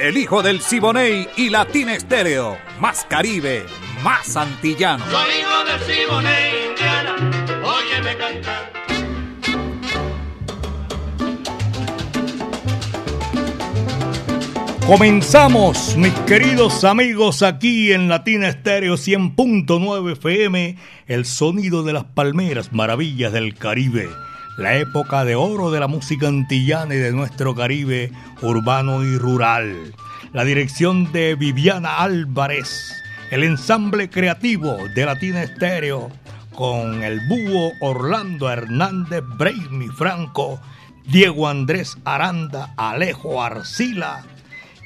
el hijo del Siboney y Latina Estéreo. Más Caribe, más antillano. Soy hijo del Siboney, Indiana, óyeme cantar. Comenzamos, mis queridos amigos, aquí en Latina Estéreo 100.9 FM, el sonido de las palmeras, maravillas del Caribe la época de oro de la música antillana y de nuestro Caribe urbano y rural. La dirección de Viviana Álvarez, el ensamble creativo de Latina Estéreo con el búho Orlando Hernández, Braimi Franco, Diego Andrés Aranda, Alejo Arcila.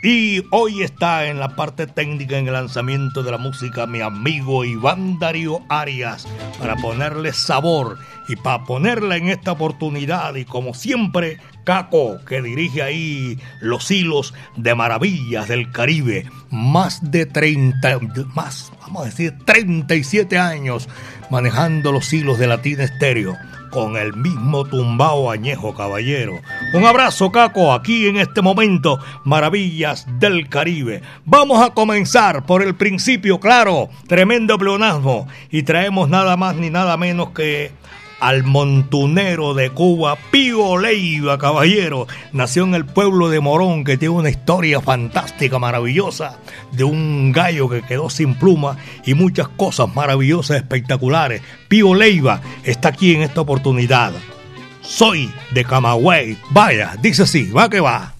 Y hoy está en la parte técnica en el lanzamiento de la música mi amigo Iván Darío Arias para ponerle sabor y para ponerla en esta oportunidad, y como siempre, Caco, que dirige ahí los hilos de maravillas del Caribe, más de 30, más, vamos a decir, 37 años manejando los hilos de Latina Estéreo con el mismo tumbao añejo caballero. Un abrazo, Caco, aquí en este momento, Maravillas del Caribe. Vamos a comenzar por el principio, claro, tremendo pleonasmo, y traemos nada más ni nada menos que al montunero de Cuba, Pío Leiva, caballero. Nació en el pueblo de Morón, que tiene una historia fantástica, maravillosa, de un gallo que quedó sin pluma y muchas cosas maravillosas, espectaculares. Pío Leiva está aquí en esta oportunidad. Soy de Camagüey. Vaya, dice así, va que va.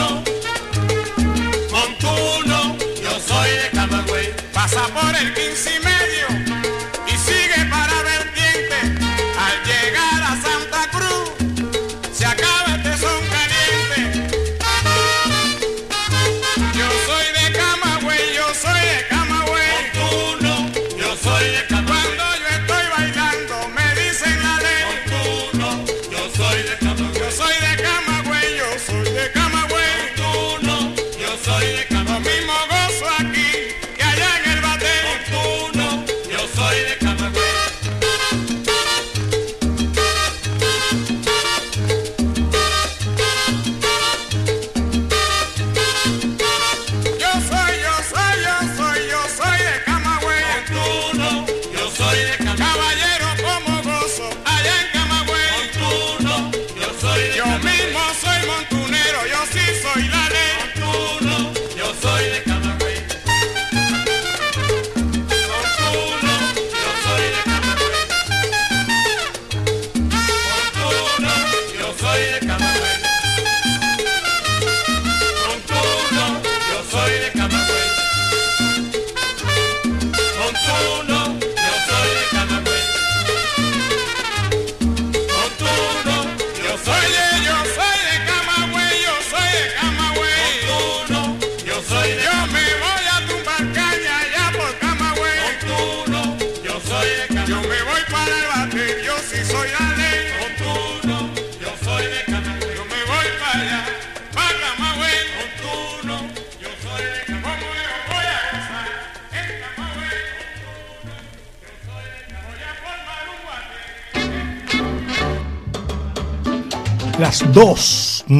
da lo mismo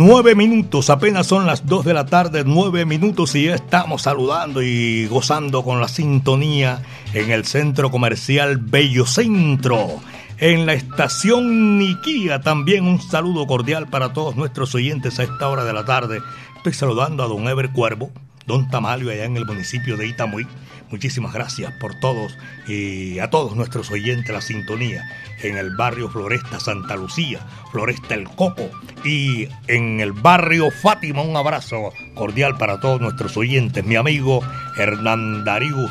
Nueve minutos, apenas son las 2 de la tarde, Nueve minutos y ya estamos saludando y gozando con la sintonía en el centro comercial Bello Centro. En la estación Niquía también un saludo cordial para todos nuestros oyentes a esta hora de la tarde. Estoy saludando a don Ever Cuervo, don Tamalio allá en el municipio de Itamuí. Muchísimas gracias por todos y a todos nuestros oyentes la sintonía en el barrio Floresta Santa Lucía, Floresta El Coco y en el barrio Fátima. Un abrazo cordial para todos nuestros oyentes. Mi amigo Hernán Darío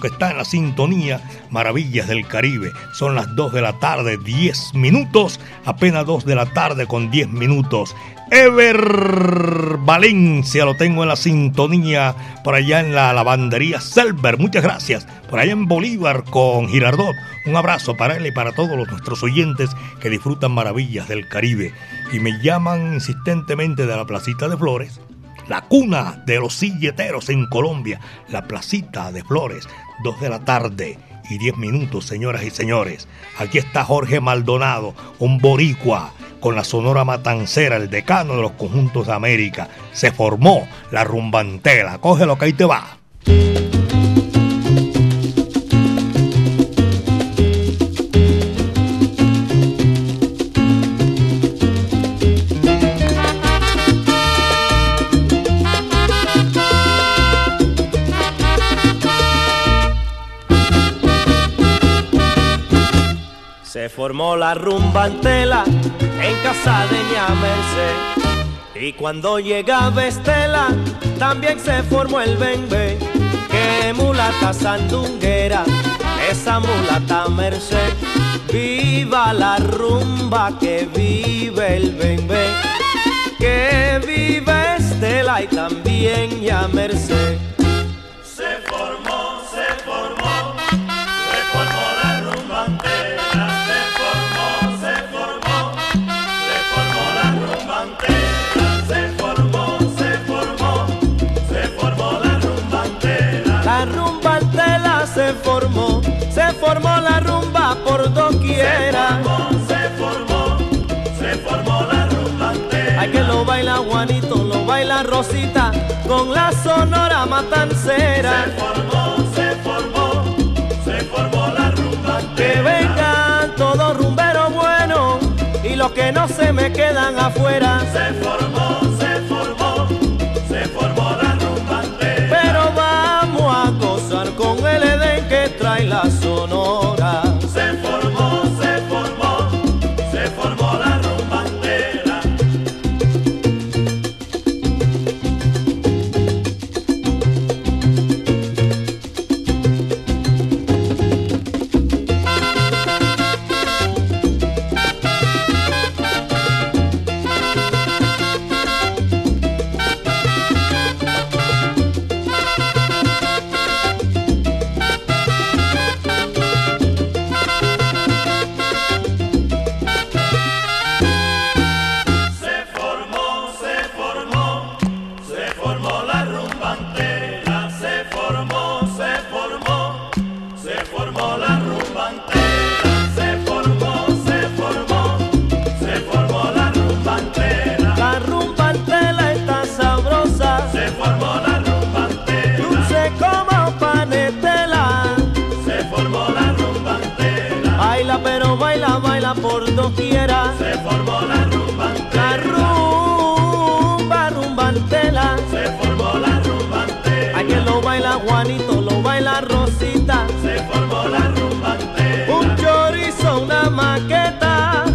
que está en la sintonía Maravillas del Caribe. Son las 2 de la tarde, 10 minutos, apenas 2 de la tarde con 10 minutos. Ever Valencia, lo tengo en la sintonía por allá en la lavandería Selber. Muchas gracias. Por allá en Bolívar con Girardot. Un abrazo para él y para todos nuestros oyentes que disfrutan maravillas del Caribe. Y me llaman insistentemente de la Placita de Flores, la cuna de los silleteros en Colombia, la Placita de Flores, dos de la tarde y diez minutos, señoras y señores. Aquí está Jorge Maldonado, un boricua con la Sonora Matancera, el decano de los conjuntos de América. Se formó la rumbantela. Coge lo que ahí te va. Formó la rumba antela en casa de Merced. Y cuando llegaba Estela, también se formó el bembe. Que mulata sandunguera, esa mulata merced. Viva la rumba, que vive el bembe. Que vive Estela y también ya Merced. Se formó la rumba por doquiera. Se formó, se formó, la rumba entera. Hay que lo baila Juanito, lo baila Rosita, con la sonora matancera. Se formó, se formó, se formó la rumba entera. Que vengan todos rumberos buenos y los que no se me quedan afuera. Se formó, pero baila, baila por doquiera. Se formó la rumba La rumba, rumba entera. Se formó la rumba que lo baila Juanito, lo baila Rosita. Se formó la rumba. Un chorizo, una maqueta.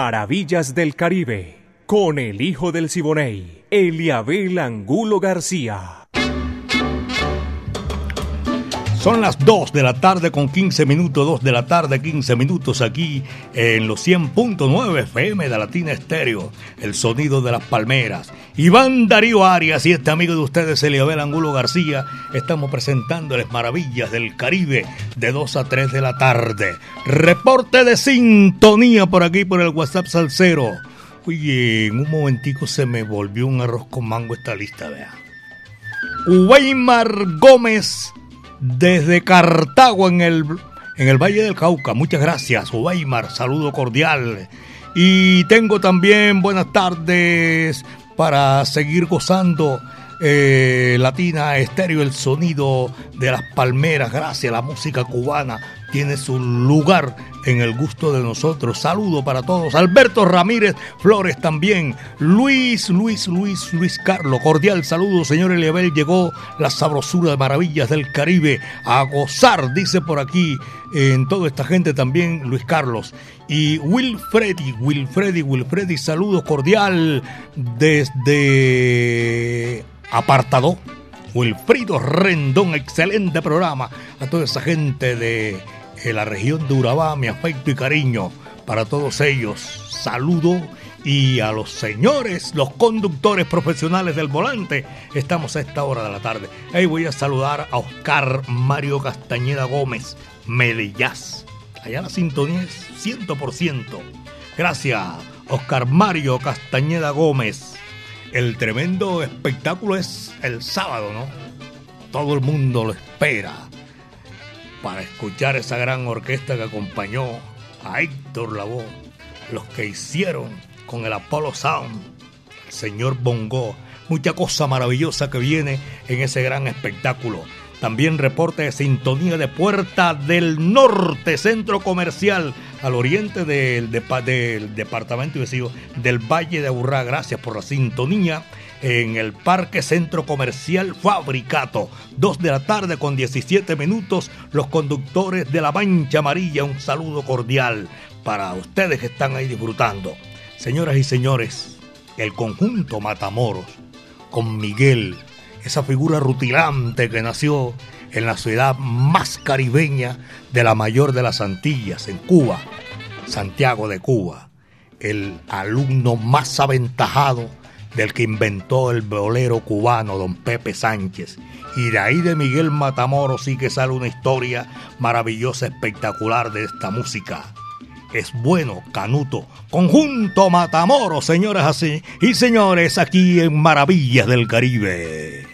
Maravillas del Caribe, con el hijo del Siboney, Eliabel Angulo García. Son las 2 de la tarde con 15 minutos, 2 de la tarde, 15 minutos aquí en los 100.9 FM de Latina Estéreo, el sonido de las palmeras. Iván Darío Arias y este amigo de ustedes, Eliabel Angulo García, estamos presentándoles maravillas del Caribe de 2 a 3 de la tarde. Reporte de sintonía por aquí por el WhatsApp Salcero. Oye, en un momentico se me volvió un arroz con mango esta lista, vea. Weimar Gómez desde Cartago en el, en el Valle del Cauca. Muchas gracias, Weimar. Saludo cordial. Y tengo también buenas tardes para seguir gozando eh, Latina Estéreo, el sonido de las palmeras. Gracias, la música cubana tiene su lugar en el gusto de nosotros. Saludo para todos. Alberto Ramírez Flores también. Luis, Luis, Luis, Luis Carlos. Cordial saludo, señor Eliabel. Llegó la sabrosura de maravillas del Caribe a gozar, dice por aquí en toda esta gente también Luis Carlos. Y Wilfredi, Wilfredi, Wilfredi, saludo cordial desde Apartado. Wilfrido Rendón, excelente programa. A toda esa gente de la región de Urabá, mi afecto y cariño para todos ellos. Saludo y a los señores, los conductores profesionales del volante. Estamos a esta hora de la tarde. Ahí voy a saludar a Oscar Mario Castañeda Gómez, Melillaz. Allá la sintonía es 100%. Gracias, Oscar Mario Castañeda Gómez. El tremendo espectáculo es el sábado, ¿no? Todo el mundo lo espera para escuchar esa gran orquesta que acompañó a Héctor Lavoe, los que hicieron con el Apollo Sound, el señor Bongo, mucha cosa maravillosa que viene en ese gran espectáculo. También reporte de sintonía de Puerta del Norte, centro comercial al oriente del, del departamento vecino del Valle de Aburrá. Gracias por la sintonía en el Parque Centro Comercial Fabricato. Dos de la tarde con 17 minutos. Los conductores de la Mancha Amarilla, un saludo cordial para ustedes que están ahí disfrutando. Señoras y señores, el conjunto Matamoros, con Miguel, esa figura rutilante que nació en la ciudad más caribeña de la mayor de las Antillas, en Cuba, Santiago de Cuba, el alumno más aventajado del que inventó el bolero cubano, don Pepe Sánchez. Y de ahí de Miguel Matamoros sí que sale una historia maravillosa, espectacular de esta música. Es bueno, Canuto. Conjunto Matamoros, señoras y señores, aquí en Maravillas del Caribe.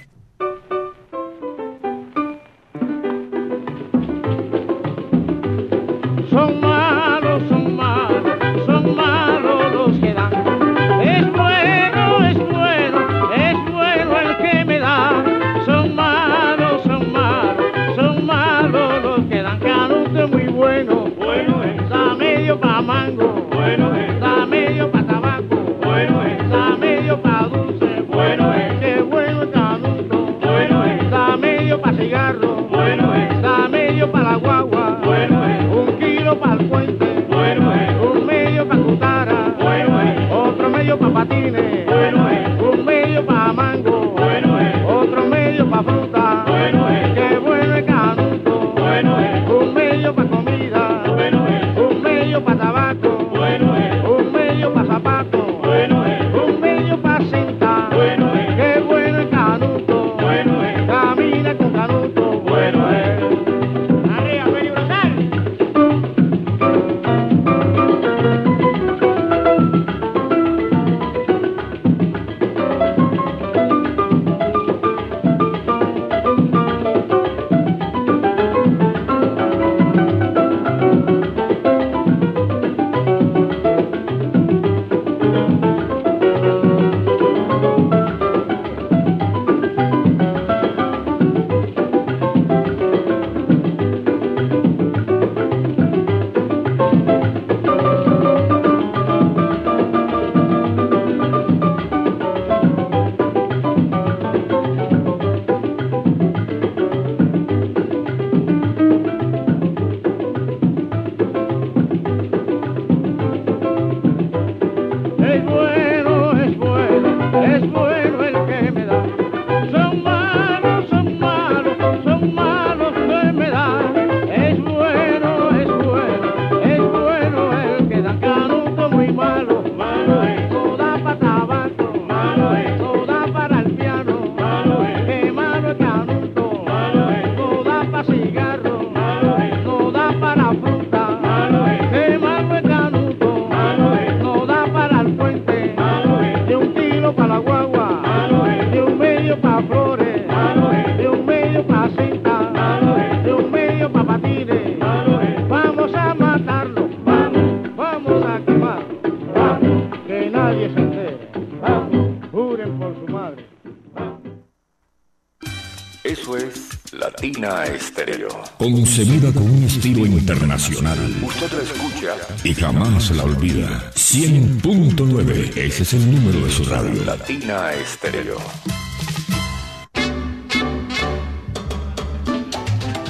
Concebida con un estilo internacional. Usted la escucha. Y jamás la olvida. 100.9. Ese es el número de su radio. Latina Estéreo.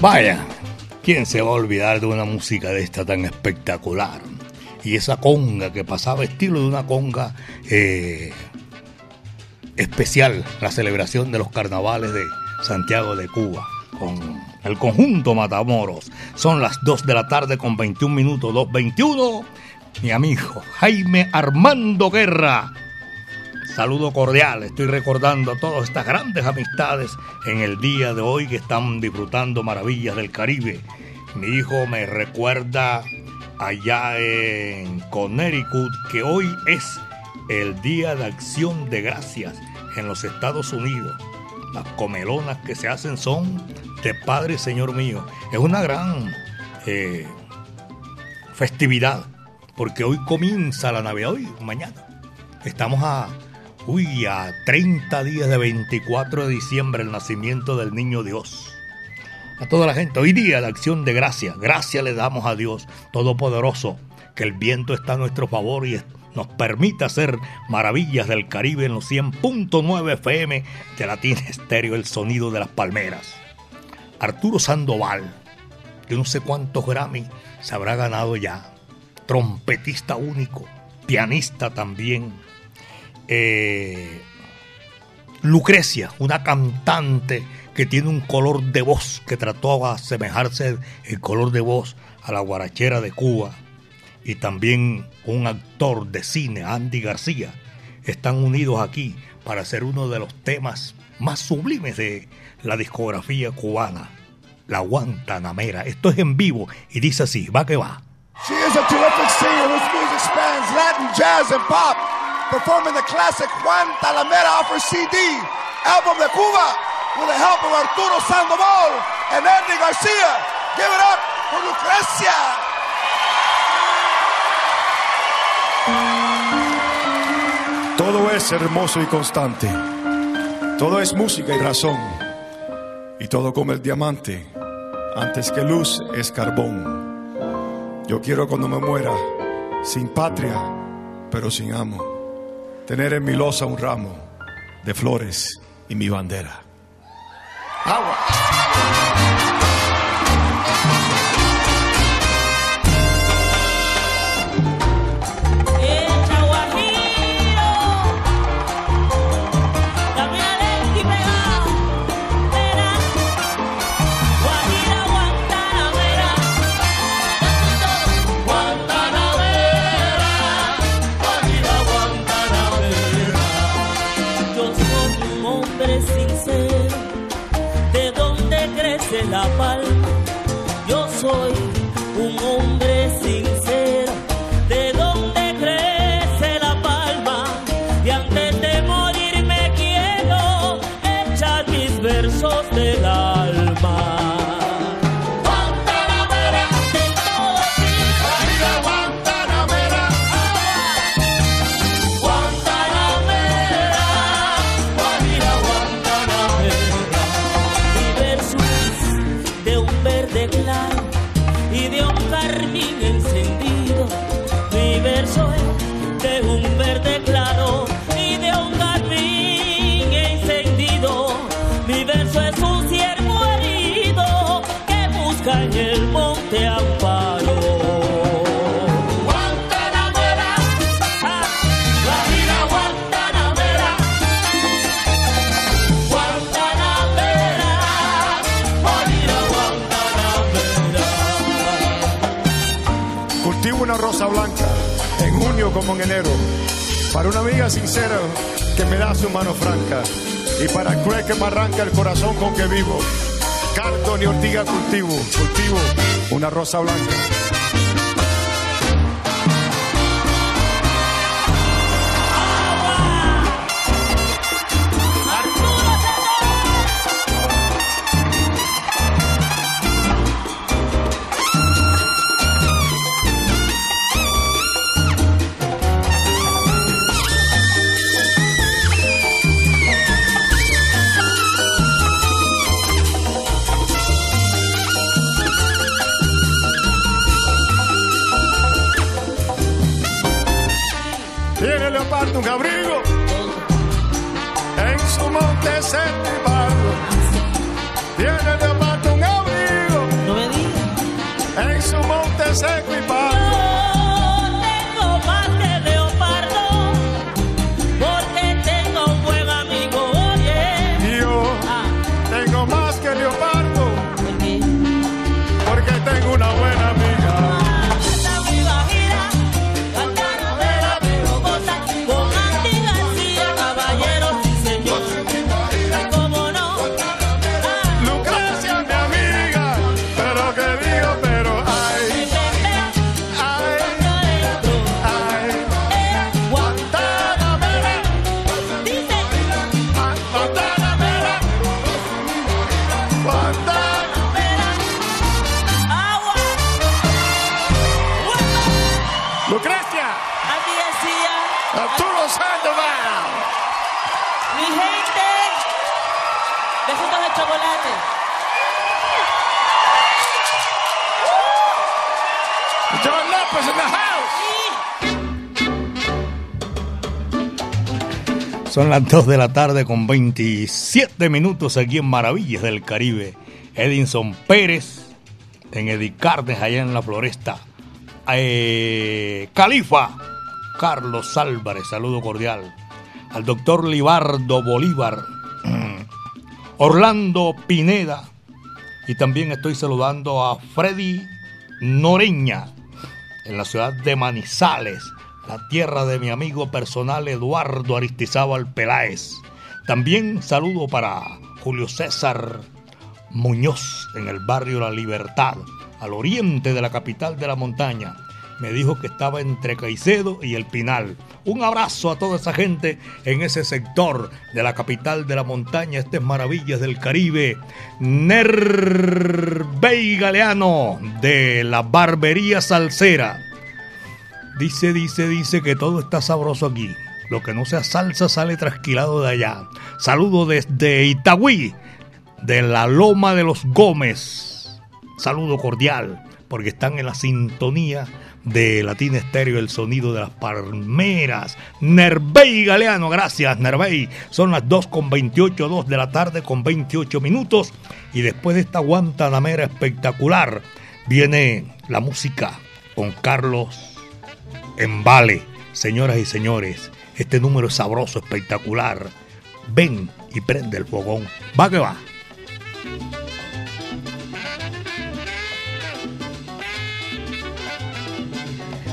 Vaya, ¿quién se va a olvidar de una música de esta tan espectacular? Y esa conga que pasaba estilo de una conga eh, especial, la celebración de los carnavales de Santiago de Cuba, con el conjunto Matamoros. Son las 2 de la tarde con 21 minutos, 2.21. Mi amigo Jaime Armando Guerra. Saludo cordial, estoy recordando todas estas grandes amistades en el día de hoy que están disfrutando maravillas del Caribe. Mi hijo me recuerda allá en Connecticut que hoy es el Día de Acción de Gracias en los Estados Unidos. Las comelonas que se hacen son de Padre Señor mío. Es una gran eh, festividad porque hoy comienza la Navidad, hoy, mañana. Estamos a, uy, a 30 días de 24 de diciembre, el nacimiento del niño Dios. A toda la gente, hoy día de acción de gracia, gracias le damos a Dios Todopoderoso, que el viento está a nuestro favor y nos permite hacer maravillas del Caribe en los 100.9 FM de Latina Estéreo, el sonido de las palmeras. Arturo Sandoval, yo no sé cuántos Grammy se habrá ganado ya trompetista único, pianista también. Eh, Lucrecia, una cantante que tiene un color de voz que trató a asemejarse el color de voz a la guarachera de Cuba. Y también un actor de cine, Andy García, están unidos aquí para hacer uno de los temas más sublimes de la discografía cubana, La Guantanamera. Esto es en vivo y dice así, va que va. She is a terrific singer whose music spans Latin, jazz, and pop, performing the classic Juan Talamera off her CD, album de Cuba, with the help of Arturo Sandoval and Andy Garcia. Give it up for Lucrecia. Todo es hermoso y constante. Todo es música y razón. Y todo como el diamante. Antes que luz es carbón. Yo quiero cuando me muera, sin patria, pero sin amo, tener en mi losa un ramo de flores y mi bandera. Agua. Como en enero. Para una amiga sincera que me da su mano franca. Y para cruel que me arranca el corazón con que vivo. Cardo ni ortiga cultivo. Cultivo una rosa blanca. Son las 2 de la tarde con 27 minutos aquí en Maravillas del Caribe. Edinson Pérez en Edicarnes, allá en la floresta. Eh, Califa, Carlos Álvarez, saludo cordial. Al doctor Libardo Bolívar, Orlando Pineda. Y también estoy saludando a Freddy Noreña en la ciudad de Manizales, la tierra de mi amigo personal Eduardo Aristizábal Peláez. También saludo para Julio César Muñoz en el barrio La Libertad, al oriente de la capital de la montaña. Me dijo que estaba entre Caicedo y El Pinal. Un abrazo a toda esa gente en ese sector de la capital de la montaña. Estas maravillas del Caribe. Nervey Galeano de la Barbería Salsera. Dice, dice, dice que todo está sabroso aquí. Lo que no sea salsa sale trasquilado de allá. Saludo desde Itagüí, de la Loma de los Gómez. Saludo cordial, porque están en la sintonía de Latina Estéreo, el sonido de las palmeras. Nervey Galeano, gracias Nervey. Son las 2 con 28, 2 de la tarde con 28 minutos. Y después de esta guantanamera espectacular, viene la música con Carlos en Vale. Señoras y señores, este número es sabroso, espectacular. Ven y prende el fogón. Va que va.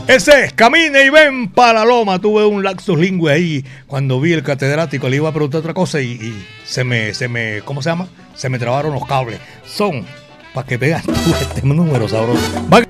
Ese es, camina y ven para la loma. Tuve un laxus lingüe ahí cuando vi el catedrático, le iba a preguntar otra cosa y, y se me, se me, ¿cómo se llama? Se me trabaron los cables. Son, para que veas tú este número sabroso. Va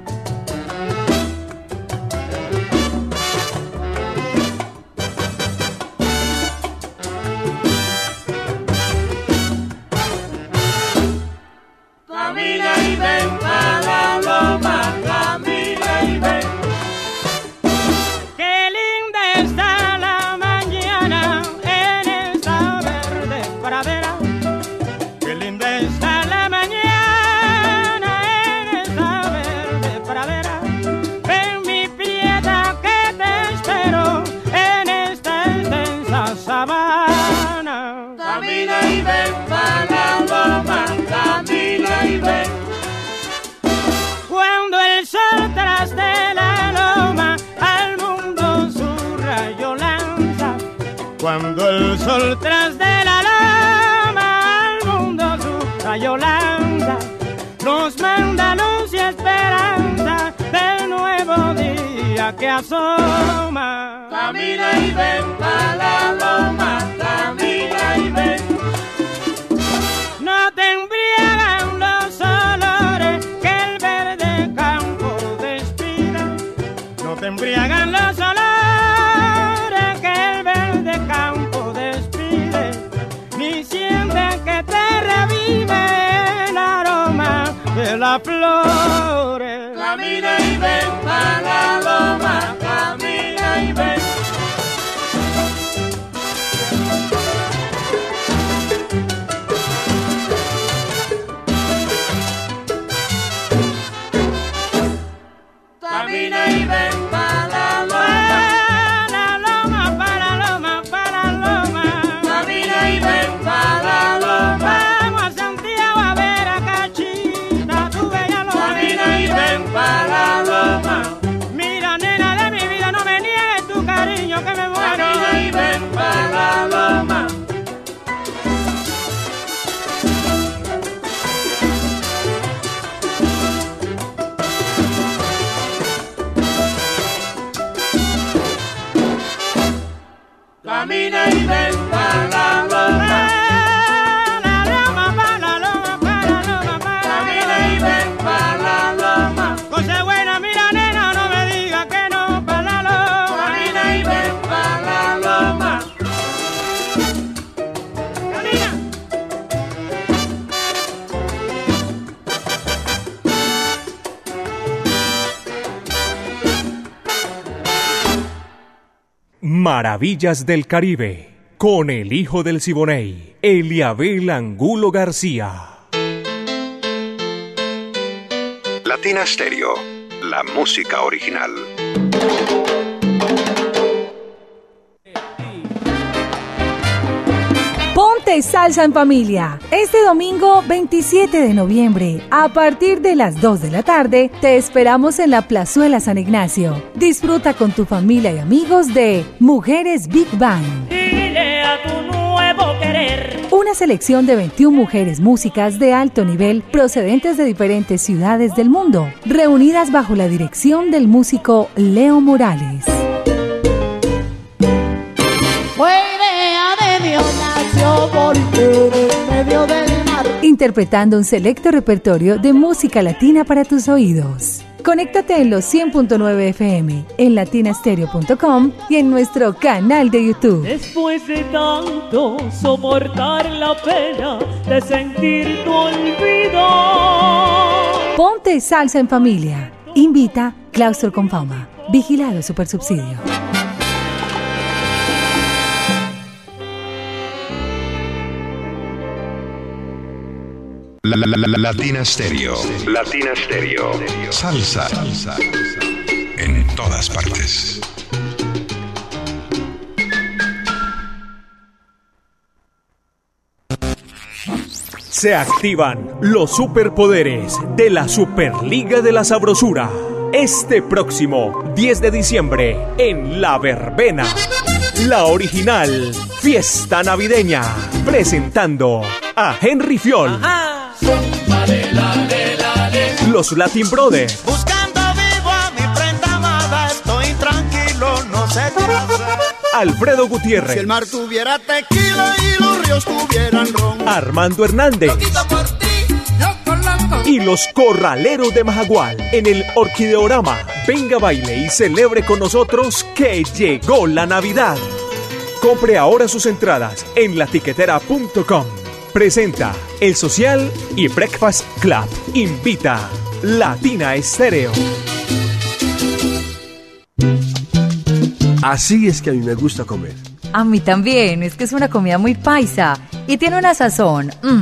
Maravillas del Caribe, con el hijo del Siboney, Eliabel Angulo García. Latina Stereo, la música original. Salsa en familia. Este domingo 27 de noviembre, a partir de las 2 de la tarde, te esperamos en la Plazuela San Ignacio. Disfruta con tu familia y amigos de Mujeres Big Bang. Dile a tu nuevo querer. Una selección de 21 mujeres músicas de alto nivel procedentes de diferentes ciudades del mundo, reunidas bajo la dirección del músico Leo Morales. Interpretando un selecto repertorio de música latina para tus oídos. Conéctate en los 100.9 FM, en latinastereo.com y en nuestro canal de YouTube. Después de tanto soportar la pena de sentir tu olvido. Ponte salsa en familia. Invita Claustro con Fama. Vigilado Supersubsidio. La, la, la, la- Latina Stereo. Latina Stereo. Salsa. Salsa. En todas partes. Se activan los superpoderes de la Superliga de la Sabrosura. Este próximo 10 de diciembre en La Verbena. La original Fiesta Navideña. Presentando a Henry Fiol. Los Latin Brothers. Buscando vivo a mi prenda amada, estoy tranquilo, no sé qué hacer. Alfredo Gutiérrez. Si el mar tuviera tequila y los ríos tuvieran ron. Armando Hernández. Por ti, y los corraleros de Majagual en el Orquideorama. Venga, baile y celebre con nosotros que llegó la Navidad. Compre ahora sus entradas en latiquetera.com. Presenta El Social y Breakfast Club. Invita Latina Estéreo. Así es que a mí me gusta comer. A mí también, es que es una comida muy paisa y tiene una sazón, mm,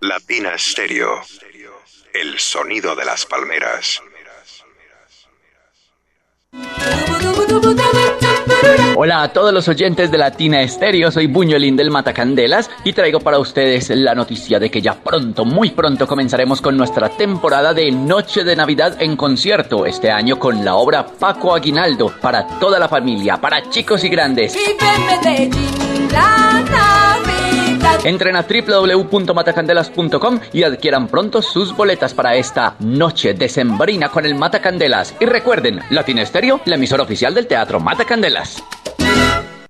Latina Stereo. El sonido de las palmeras. Hola a todos los oyentes de Latina Estéreo, soy Buñuelín del Matacandelas y traigo para ustedes la noticia de que ya pronto, muy pronto comenzaremos con nuestra temporada de Noche de Navidad en concierto, este año con la obra Paco Aguinaldo, para toda la familia, para chicos y grandes. Entren a www.matacandelas.com y adquieran pronto sus boletas para esta noche decembrina con el Matacandelas. Y recuerden, Latina Estéreo, la emisora oficial del Teatro Matacandelas.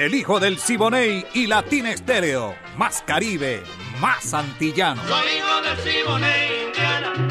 El hijo del Siboney y Latina Estéreo. Más Caribe, más antillano. Soy hijo del Siboney, Indiana,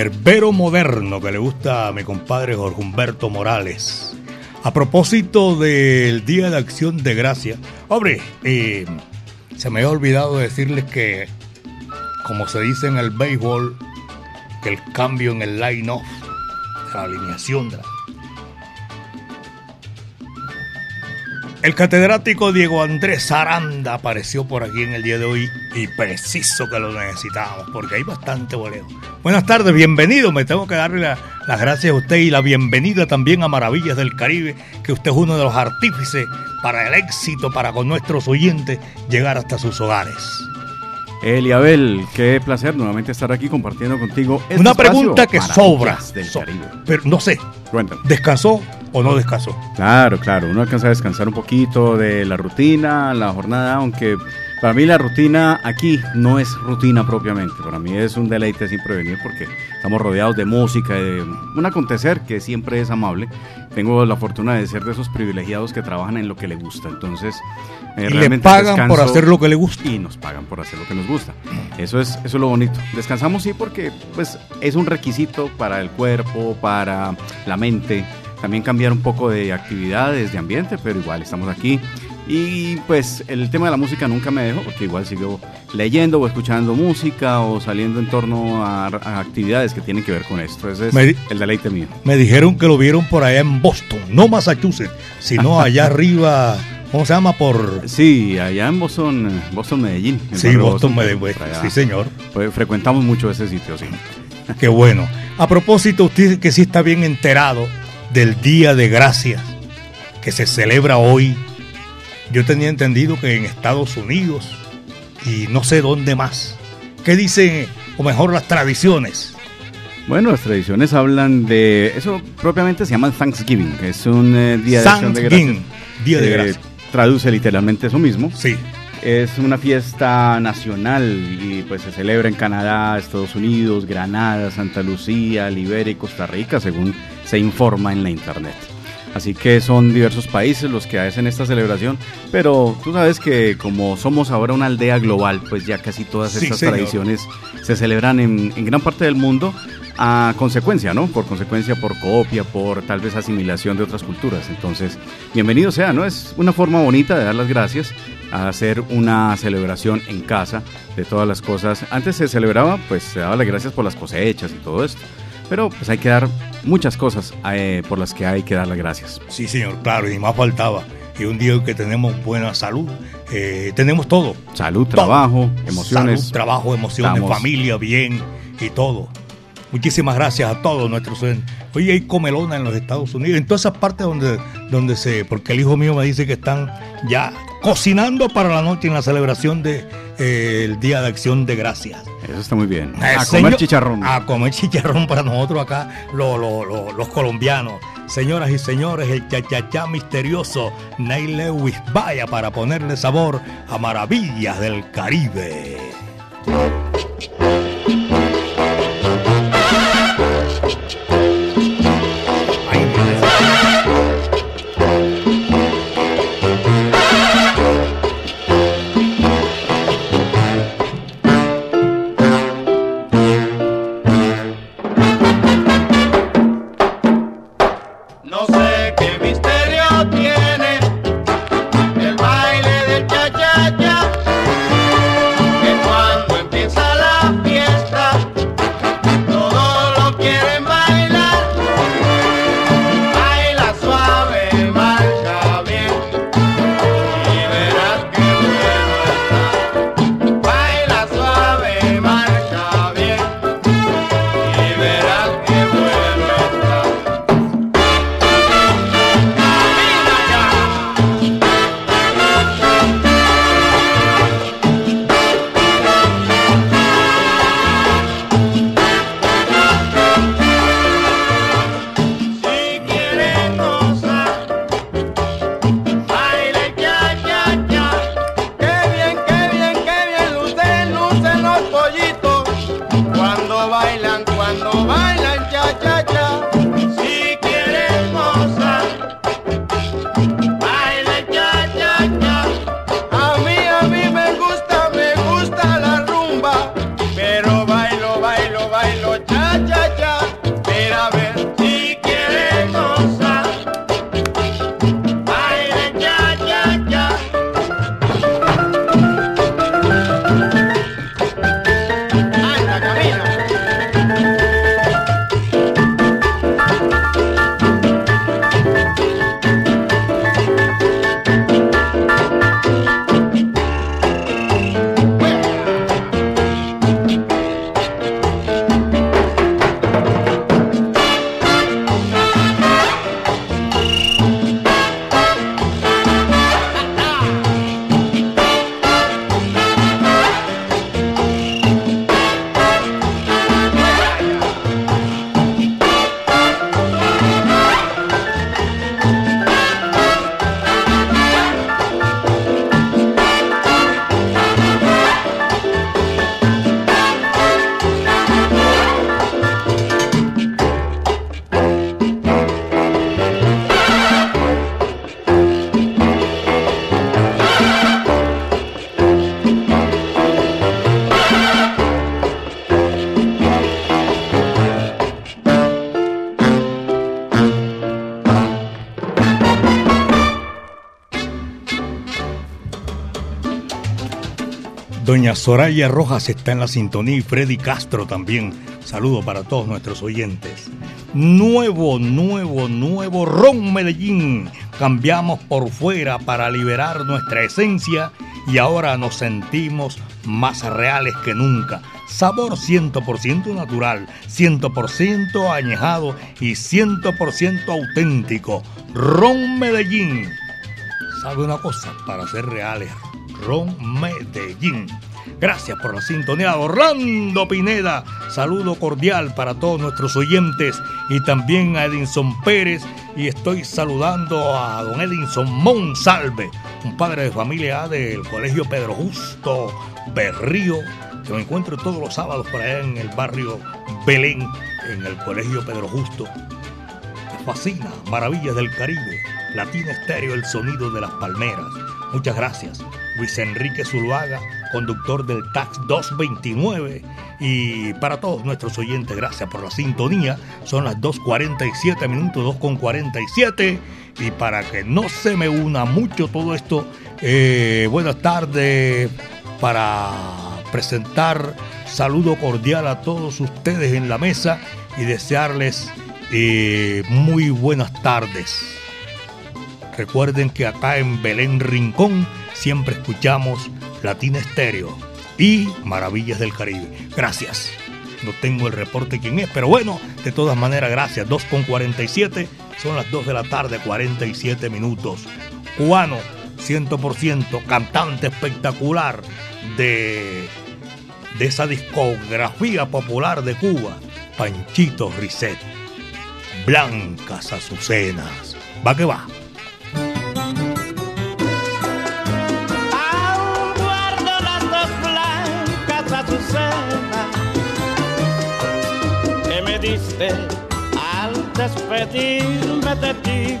yerbero moderno que le gusta a mi compadre Jorge Humberto Morales. A propósito del Día de Acción de Gracia, hombre, eh, se me había olvidado decirles que, como se dice en el béisbol, que el cambio en el line-off, la alineación de la El catedrático Diego Andrés Aranda apareció por aquí en el día de hoy y preciso que lo necesitábamos porque hay bastante boleo. Buenas tardes, bienvenido. Me tengo que darle la- las gracias a usted y la bienvenida también a Maravillas del Caribe, que usted es uno de los artífices para el éxito, para con nuestros oyentes llegar hasta sus hogares. Eliabel, qué placer nuevamente estar aquí compartiendo contigo. este Una pregunta que sobra, del so- Caribe. pero no sé, Cuéntame. ¿descansó o no descansó? Claro, claro, uno alcanza a descansar un poquito de la rutina, la jornada, aunque para mí la rutina aquí no es rutina propiamente, para mí es un deleite siempre venir porque estamos rodeados de música, de un acontecer que siempre es amable. Tengo la fortuna de ser de esos privilegiados que trabajan en lo que le gusta, entonces eh, Y le realmente pagan por hacer lo que le gusta. y nos pagan por hacer lo que nos gusta. Eso es, eso es lo bonito. Descansamos sí porque pues es un requisito para el cuerpo, para la mente. También cambiar un poco de actividades, de ambiente, pero igual estamos aquí. Y pues el tema de la música nunca me dejo porque igual sigo leyendo o escuchando música o saliendo en torno a, a actividades que tienen que ver con esto. Ese es Me el deleite mío. Me dijeron que lo vieron por allá en Boston, no Massachusetts, sino allá arriba, ¿cómo se llama? Por... Sí, allá en Boston, Boston Medellín. el Sí, Boston, Medellín, sí, señor. pues, frecuentamos mucho ese sitio, sí. Qué bueno. A propósito, usted que sí está bien enterado del Día de Gracias que se celebra hoy. Yo tenía entendido que en Estados Unidos y no sé dónde más. ¿Qué dicen, o mejor, las tradiciones? Bueno, las tradiciones hablan de. Eso propiamente se llama Thanksgiving, que es un eh, día de gracias. Día de Eh, Gracias. Traduce literalmente eso mismo. Sí. Es una fiesta nacional y pues se celebra en Canadá, Estados Unidos, Granada, Santa Lucía, Liberia y Costa Rica, según se informa en la internet. Así que son diversos países los que hacen esta celebración, pero tú sabes que como somos ahora una aldea global, pues ya casi todas Sí, estas señor. tradiciones se celebran en, en gran parte del mundo a consecuencia, ¿no? Por consecuencia, por copia, por tal vez asimilación de otras culturas. Entonces, bienvenido sea, ¿no? Es una forma bonita de dar las gracias, a hacer una celebración en casa de todas las cosas. Antes se celebraba, pues se daba las gracias por las cosechas y todo esto. Pero pues hay que dar muchas cosas eh, por las que hay que dar las gracias. Sí, señor, claro, y más faltaba. Y un día que tenemos buena salud, eh, tenemos todo. Salud, Todo. trabajo, emociones. Salud, trabajo, emociones, Estamos- familia, bien y todo. Muchísimas gracias a todos nuestros oyentes. Oye, hay comelona en los Estados Unidos, en todas esas partes donde, donde se. Porque el hijo mío me dice que están ya cocinando para la noche en la celebración del de, eh, el Día de Acción de Gracias. Eso está muy bien. Eh, A señor- comer chicharrón. A comer chicharrón para nosotros acá, lo- lo- lo- los colombianos. Señoras y señores, el chachachá misterioso Neil Lewis vaya para ponerle sabor a maravillas del Caribe. Doña Soraya Rojas está en la sintonía y Freddy Castro también. Saludo para todos nuestros oyentes. Nuevo, nuevo, nuevo Ron Medellín. Cambiamos por fuera para liberar nuestra esencia y ahora nos sentimos más reales que nunca. Sabor 100% natural, 100% añejado y 100% auténtico. Ron Medellín. ¿Sabe una cosa? Para ser reales, Ron Medellín. Gracias por la sintonía, Orlando Pineda. Saludo cordial para todos nuestros oyentes y también a Edinson Pérez. Y estoy saludando a don Edinson Monsalve, un padre de familia del Colegio Pedro Justo Berrío, que me encuentro todos los sábados por allá en el barrio Belén, en el Colegio Pedro Justo. Fascina, Maravillas del Caribe, Latina Estéreo, el sonido de las palmeras. Muchas gracias. Luis Enrique Zuluaga, conductor del TAX 229. Y para todos nuestros oyentes, gracias por la sintonía. Son las 2.47 minutos, 2.47. Y para que no se me una mucho todo esto, eh, buenas tardes para presentar saludo cordial a todos ustedes en la mesa y desearles eh, muy buenas tardes. Recuerden que acá en Belén Rincón siempre escuchamos Latina Estéreo y Maravillas del Caribe. Gracias. No tengo el reporte quién es, pero bueno, de todas maneras, gracias. 2.47, son las 2 de la tarde, 47 minutos. Cubano, 100%, cantante espectacular de, de esa discografía popular de Cuba, Panchito Risset. Blancas Azucenas. Va que va. Al despedirme de ti.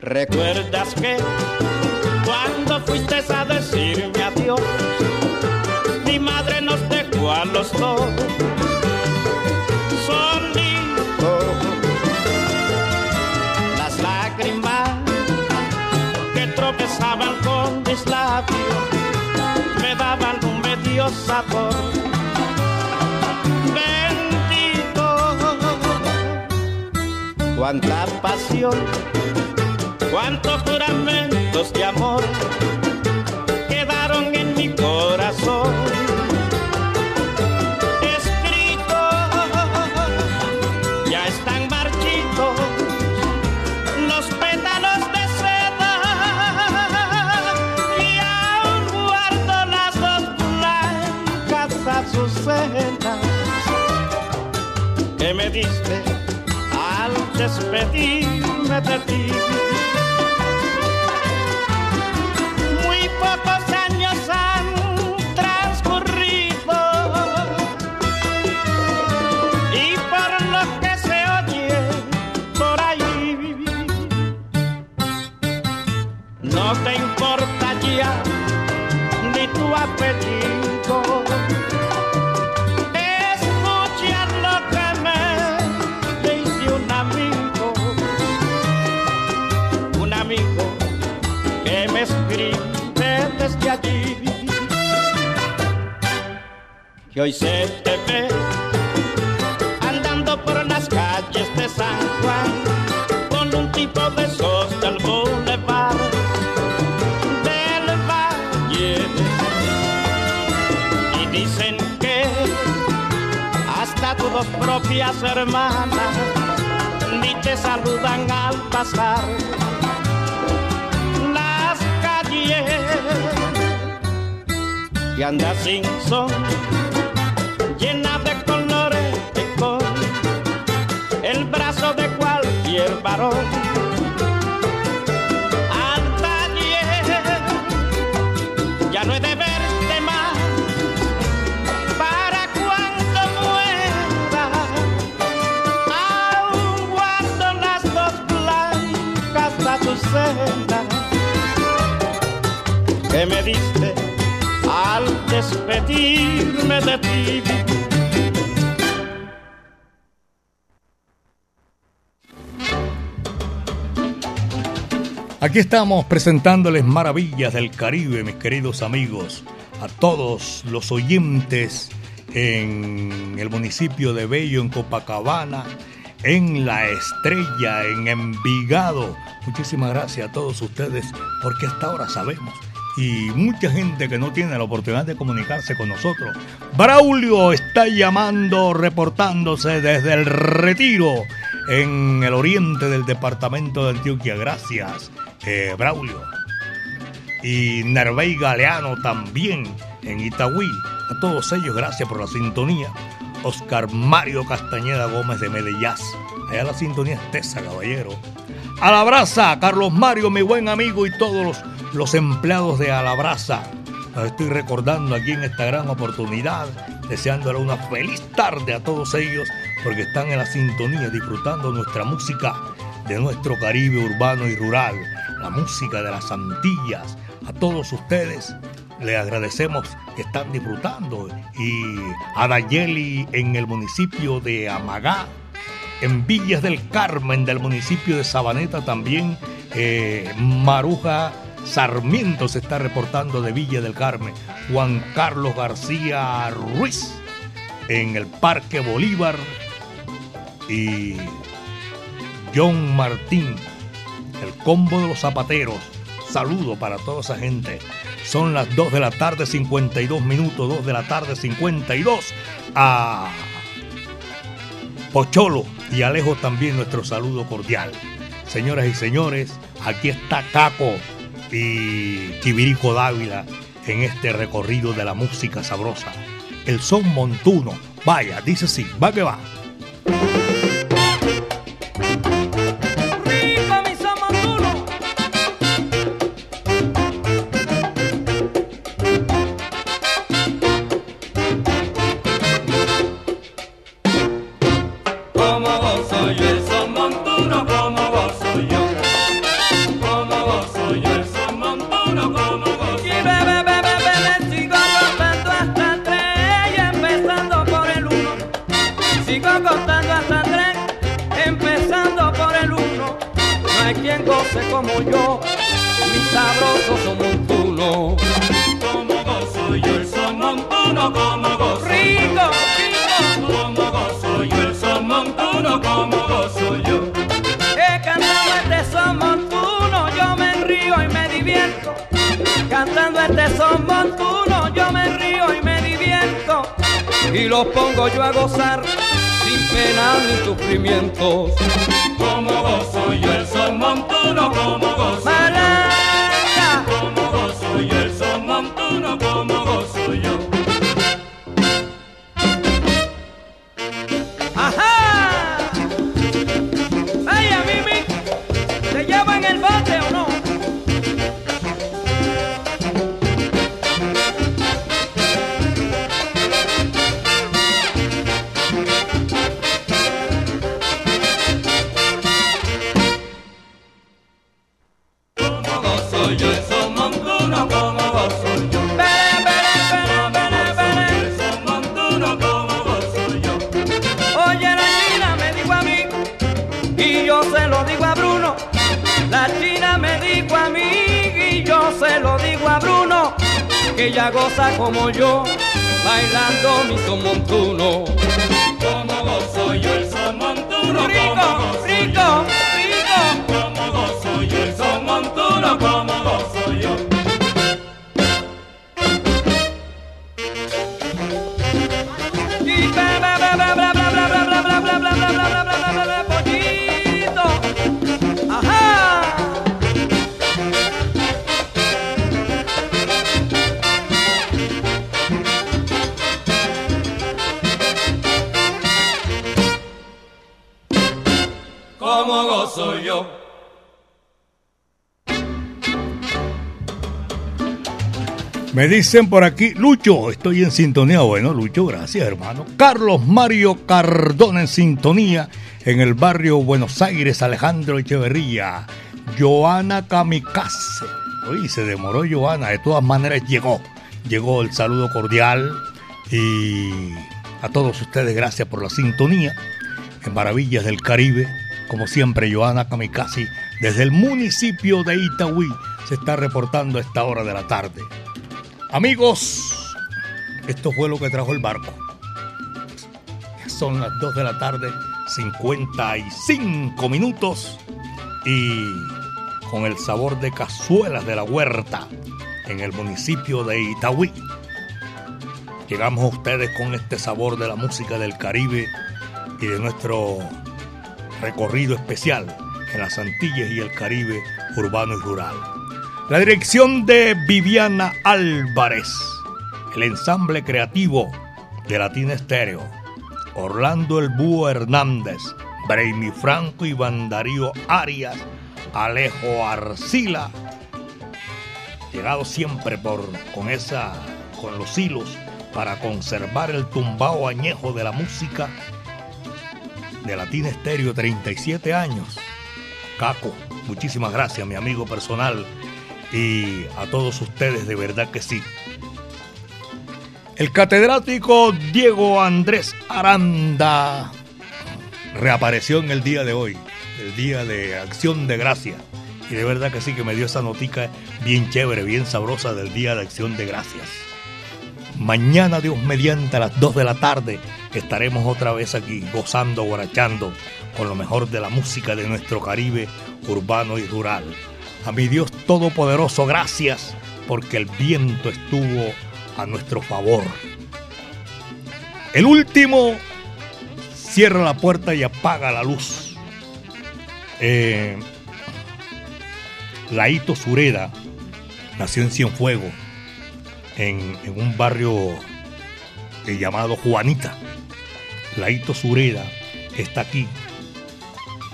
¿Recuerdas que cuando fuiste a decirme adiós, mi madre nos dejó a los dos solitos? Las lágrimas que tropezaban con mis labios me daban un medio sabor. Cuánta pasión, cuántos juramentos de amor quedaron en mi corazón. Escritos, ya están marchitos los pétalos de seda y aún guardo las dos blancas azucenas que me diste al despedirme de ti. Que hoy se te ve. Andando por las calles de San Juan con un tipo de esos del boulevard del valle. Y dicen que hasta tus dos propias hermanas ni te saludan al pasar. Las calles y andas sin son cualquier varón ya no he de verte más. Para cuando muera aún guardo las dos blancas azucenas que me diste al despedirme de ti. Aquí estamos presentándoles maravillas del Caribe, mis queridos amigos, a todos los oyentes en el municipio de Bello, en Copacabana, en La Estrella, en Envigado. Muchísimas gracias a todos ustedes porque hasta ahora sabemos y mucha gente que no tiene la oportunidad de comunicarse con nosotros. Braulio está llamando, reportándose desde el retiro en el oriente del departamento de Antioquia. Gracias, Braulio. Y Nervey Galeano también en Itagüí. A todos ellos, gracias por la sintonía. Oscar Mario Castañeda Gómez de Medellín. Allá la sintonía es tesa, caballero. A la brasa, Carlos Mario, mi buen amigo, y todos los, los empleados de Alabraza. Los estoy recordando aquí en esta gran oportunidad, deseándole una feliz tarde a todos ellos, porque están en la sintonía disfrutando nuestra música de nuestro Caribe urbano y rural, la música de las Antillas. A todos ustedes le agradecemos que están disfrutando. Y a Dayeli en el municipio de Amagá, en Villas del Carmen del municipio de Sabaneta también, eh, Maruja Sarmiento se está reportando de Villa del Carmen, Juan Carlos García Ruiz en el Parque Bolívar y John Martín, el combo de los zapateros. Saludo para toda esa gente. Son las 2 de la tarde, 52 minutos, 2 de la tarde, 52. A Pocholo y Alejo también nuestro saludo cordial. Señoras y señores, aquí está Caco y Chivirico Dávila en este recorrido de la música sabrosa. El son montuno. Vaya, dice sí, va que va. Goza como yo, bailando mi son montuno. Como gozo yo el son montuno, como Rico, gozo rico, yo. Me dicen por aquí, Lucho, estoy en sintonía. Bueno, Lucho, gracias, hermano. Carlos Mario Cardona en sintonía en el barrio Buenos Aires, Alejandro Echeverría. Joana Kamikaze. Oye, se demoró Joana, de todas maneras llegó. Llegó el saludo cordial y a todos ustedes gracias por la sintonía en Maravillas del Caribe. Como siempre, Joana Kamikaze desde el municipio de Itagüí se está reportando a esta hora de la tarde. Amigos, esto fue lo que trajo el barco. Son las 2 de la tarde, 55 minutos y con el sabor de cazuelas de la huerta en el municipio de Itagüí. Llegamos a ustedes con este sabor de la música del Caribe y de nuestro recorrido especial en las Antillas y el Caribe urbano y rural. La dirección de Viviana Álvarez, el ensamble creativo de Latina Estéreo, Orlando El Búho Hernández, Braimi Franco y Bandarío Arias, Alejo Arcila, llegado siempre por, con, esa, con los hilos para conservar el tumbao añejo de la música de Latina Estéreo, 37 años. Caco, muchísimas gracias, mi amigo personal, y a todos ustedes, de verdad que sí. El catedrático Diego Andrés Aranda reapareció en el día de hoy, el día de acción de gracia. Y de verdad que sí, que me dio esa notica bien chévere, bien sabrosa del día de acción de gracias. Mañana, Dios mediante, a las 2 de la tarde, estaremos otra vez aquí, gozando, guarachando, con lo mejor de la música de nuestro Caribe urbano y rural. A mi Dios Todopoderoso, gracias, porque el viento estuvo a nuestro favor. El último cierra la puerta y apaga la luz. Eh, Laito Sureda nació en Cienfuegos, en, en un barrio eh, llamado Juanita. Laito Sureda está aquí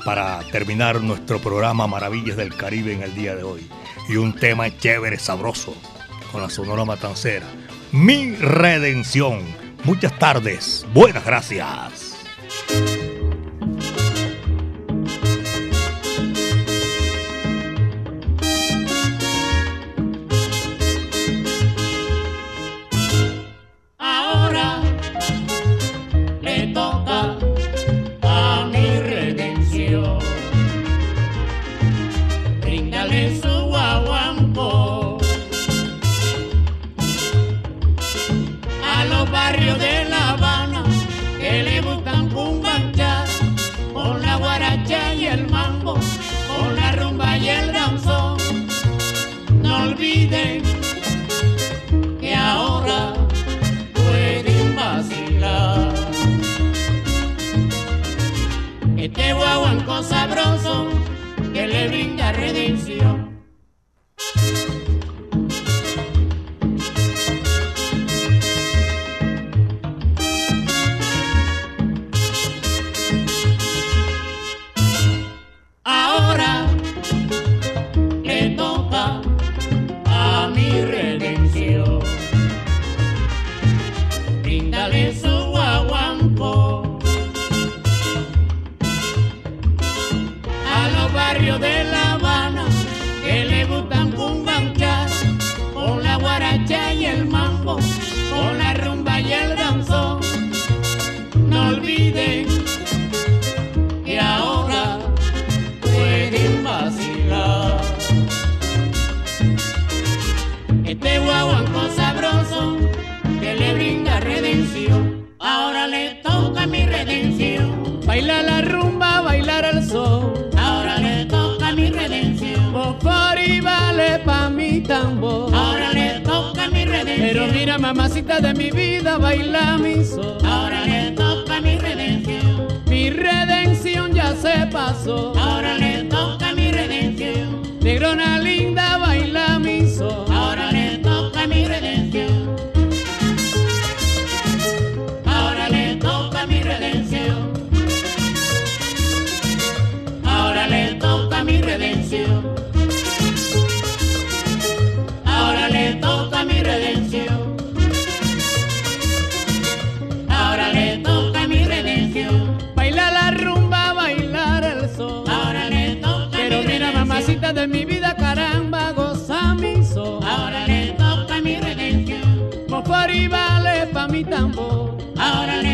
para terminar nuestro programa Maravillas del Caribe en el día de hoy. Y un tema chévere, sabroso, con la Sonora Matancera. Mi redención. Muchas tardes. Buenas gracias. Tambor. Ahora le toca mi redención. Pero mira, mamacita de mi vida, baila mi sol. Ahora le toca mi redención. Mi redención ya se pasó. Ahora le toca mi redención. Negrona linda, baila mi sol. Redención. Ahora le toca mi redención. Baila la rumba, bailar el sol. Ahora le toca Pero mira, mamacita de mi vida, caramba, goza mi sol. Ahora le toca mi redención. Mofari vale pa' mi tambor. Ahora le